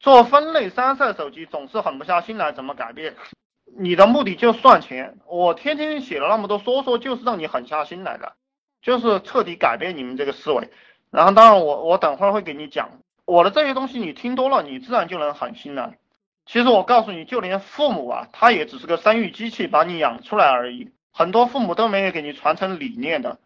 做分类三色手机总是狠不下心来，怎么改变？你的目的就赚钱，我天天写了那么多说说，就是让你狠下心来的，就是彻底改变你们这个思维。然后，当然我我等会儿会给你讲我的这些东西，你听多了，你自然就能狠心了。其实我告诉你就连父母啊，他也只是个生育机器，把你养出来而已。很多父母都没有给你传承理念的。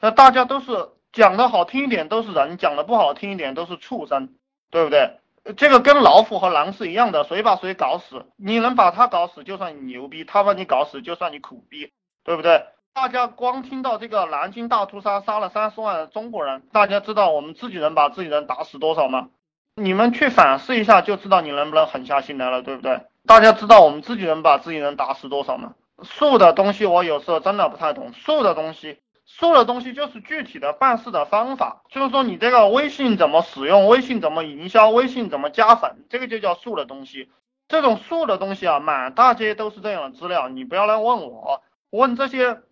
那大家都是讲的好听一点都是人，讲的不好听一点都是畜生，对不对？这个跟老虎和狼是一样的，谁把谁搞死，你能把他搞死就算你牛逼，他把你搞死就算你苦逼，对不对？大家光听到这个南京大屠杀杀了三十万中国人，大家知道我们自己人把自己人打死多少吗？你们去反思一下就知道你能不能狠下心来了，对不对？大家知道我们自己人把自己人打死多少吗？术的东西我有时候真的不太懂，术的东西。术的东西就是具体的办事的方法，就是说你这个微信怎么使用，微信怎么营销，微信怎么加粉，这个就叫术的东西。这种术的东西啊，满大街都是这样的资料，你不要来问我，问这些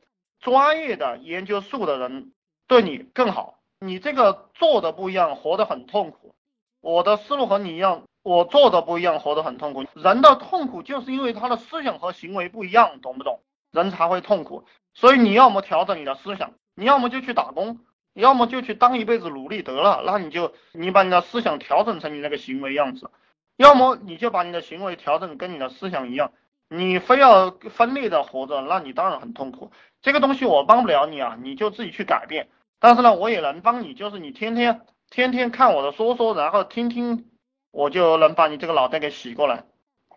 专业的研究术的人对你更好。你这个做的不一样，活得很痛苦。我的思路和你一样，我做的不一样，活得很痛苦。人的痛苦就是因为他的思想和行为不一样，懂不懂？人才会痛苦。所以你要么调整你的思想，你要么就去打工，要么就去当一辈子奴隶得了。那你就你把你的思想调整成你那个行为样子，要么你就把你的行为调整跟你的思想一样。你非要分裂的活着，那你当然很痛苦。这个东西我帮不了你啊，你就自己去改变。但是呢，我也能帮你，就是你天天天天看我的说说，然后听听，我就能把你这个脑袋给洗过来。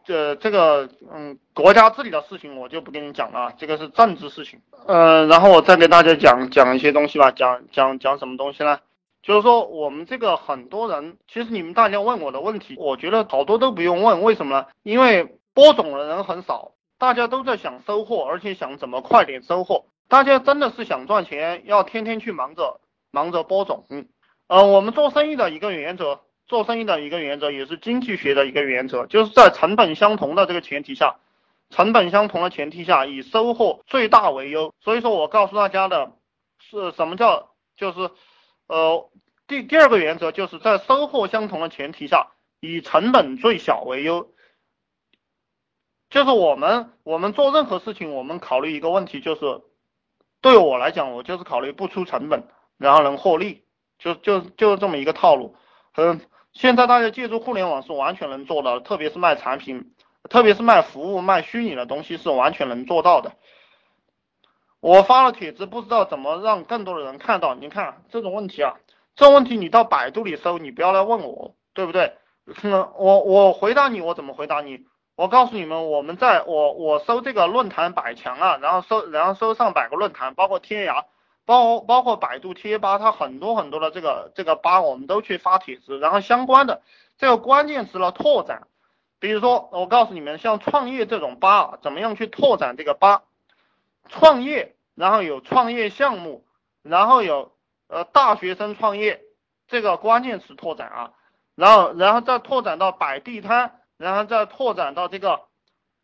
这这个嗯，国家治理的事情我就不跟你讲了，这个是政治事情。嗯，然后我再给大家讲讲一些东西吧，讲讲讲什么东西呢？就是说我们这个很多人，其实你们大家问我的问题，我觉得好多都不用问，为什么呢？因为播种的人很少，大家都在想收获，而且想怎么快点收获。大家真的是想赚钱，要天天去忙着忙着播种。嗯，呃，我们做生意的一个原则。做生意的一个原则，也是经济学的一个原则，就是在成本相同的这个前提下，成本相同的前提下，以收获最大为优。所以说我告诉大家的是什么叫，就是呃第第二个原则，就是在收获相同的前提下，以成本最小为优。就是我们我们做任何事情，我们考虑一个问题，就是对我来讲，我就是考虑不出成本，然后能获利，就就就是这么一个套路，嗯。现在大家借助互联网是完全能做到的，特别是卖产品，特别是卖服务、卖虚拟的东西是完全能做到的。我发了帖子，不知道怎么让更多的人看到。你看这种问题啊，这种问题你到百度里搜，你不要来问我，对不对？我我回答你，我怎么回答你？我告诉你们，我们在我我搜这个论坛百强啊，然后搜然后搜上百个论坛，包括天涯。包包括百度贴吧，它很多很多的这个这个吧，我们都去发帖子，然后相关的这个关键词的拓展，比如说我告诉你们，像创业这种吧，怎么样去拓展这个吧？创业，然后有创业项目，然后有呃大学生创业这个关键词拓展啊，然后然后再拓展到摆地摊，然后再拓展到这个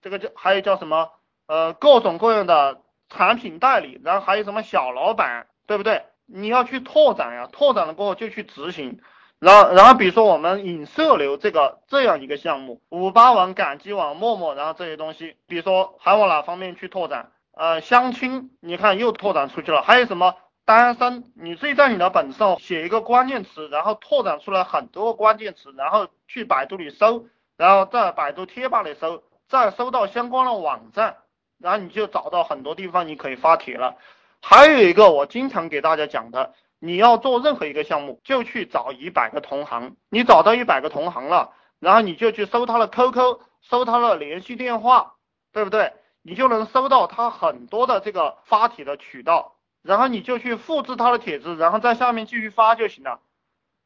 这个叫还有叫什么呃各种各样的。产品代理，然后还有什么小老板，对不对？你要去拓展呀，拓展了过后就去执行。然后，然后比如说我们引社流这个这样一个项目，五八网、赶集网、陌陌，然后这些东西，比如说还往哪方面去拓展？呃，相亲，你看又拓展出去了。还有什么单身？你自己在你的本子上写一个关键词，然后拓展出来很多关键词，然后去百度里搜，然后在百度贴吧里搜，再搜到相关的网站。然后你就找到很多地方你可以发帖了，还有一个我经常给大家讲的，你要做任何一个项目，就去找一百个同行，你找到一百个同行了，然后你就去搜他的 QQ，搜他的联系电话，对不对？你就能搜到他很多的这个发帖的渠道，然后你就去复制他的帖子，然后在下面继续发就行了。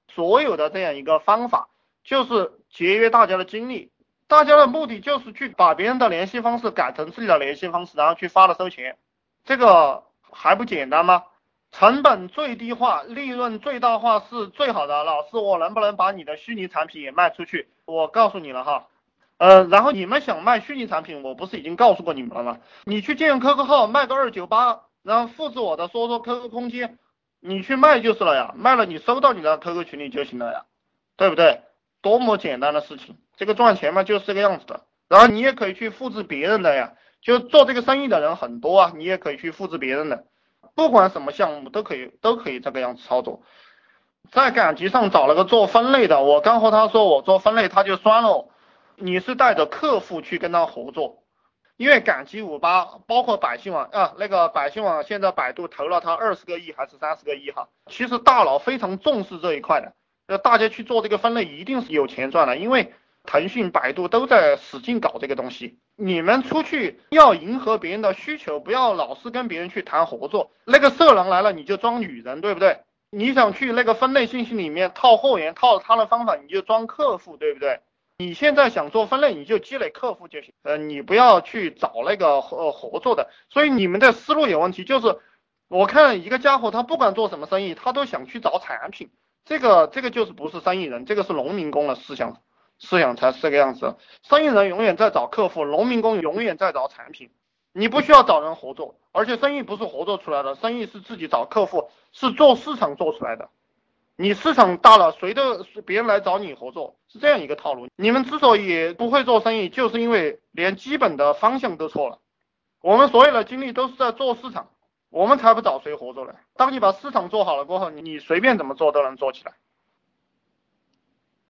所有的这样一个方法，就是节约大家的精力。大家的目的就是去把别人的联系方式改成自己的联系方式，然后去发了收钱，这个还不简单吗？成本最低化，利润最大化是最好的。老师，我能不能把你的虚拟产品也卖出去？我告诉你了哈，呃，然后你们想卖虚拟产品，我不是已经告诉过你们了吗？你去建 QQ 号卖个二九八，然后复制我的说说 QQ 空间，你去卖就是了呀，卖了你收到你的 QQ 群里就行了呀，对不对？多么简单的事情，这个赚钱嘛就是这个样子的。然后你也可以去复制别人的呀，就做这个生意的人很多啊，你也可以去复制别人的，不管什么项目都可以都可以这个样子操作。在赶集上找了个做分类的，我刚和他说我做分类，他就酸了。你是带着客户去跟他合作，因为赶集五八包括百姓网啊，那个百姓网现在百度投了他二十个亿还是三十个亿哈，其实大佬非常重视这一块的，呃，大家去做这个分类一定是有钱赚的，因为腾讯、百度都在使劲搞这个东西。你们出去要迎合别人的需求，不要老是跟别人去谈合作。那个色狼来了你就装女人，对不对？你想去那个分类信息里面套货源，套他的方法，你就装客户，对不对？你现在想做分类，你就积累客户就行，呃，你不要去找那个合合作的。所以你们的思路有问题，就是我看一个家伙，他不管做什么生意，他都想去找产品，这个这个就是不是生意人，这个是农民工的思想，思想才是这个样子。生意人永远在找客户，农民工永远在找产品。你不需要找人合作，而且生意不是合作出来的，生意是自己找客户，是做市场做出来的。你市场大了，谁都别人来找你合作，是这样一个套路。你们之所以不会做生意，就是因为连基本的方向都错了。我们所有的精力都是在做市场，我们才不找谁合作呢。当你把市场做好了过后，你随便怎么做都能做起来。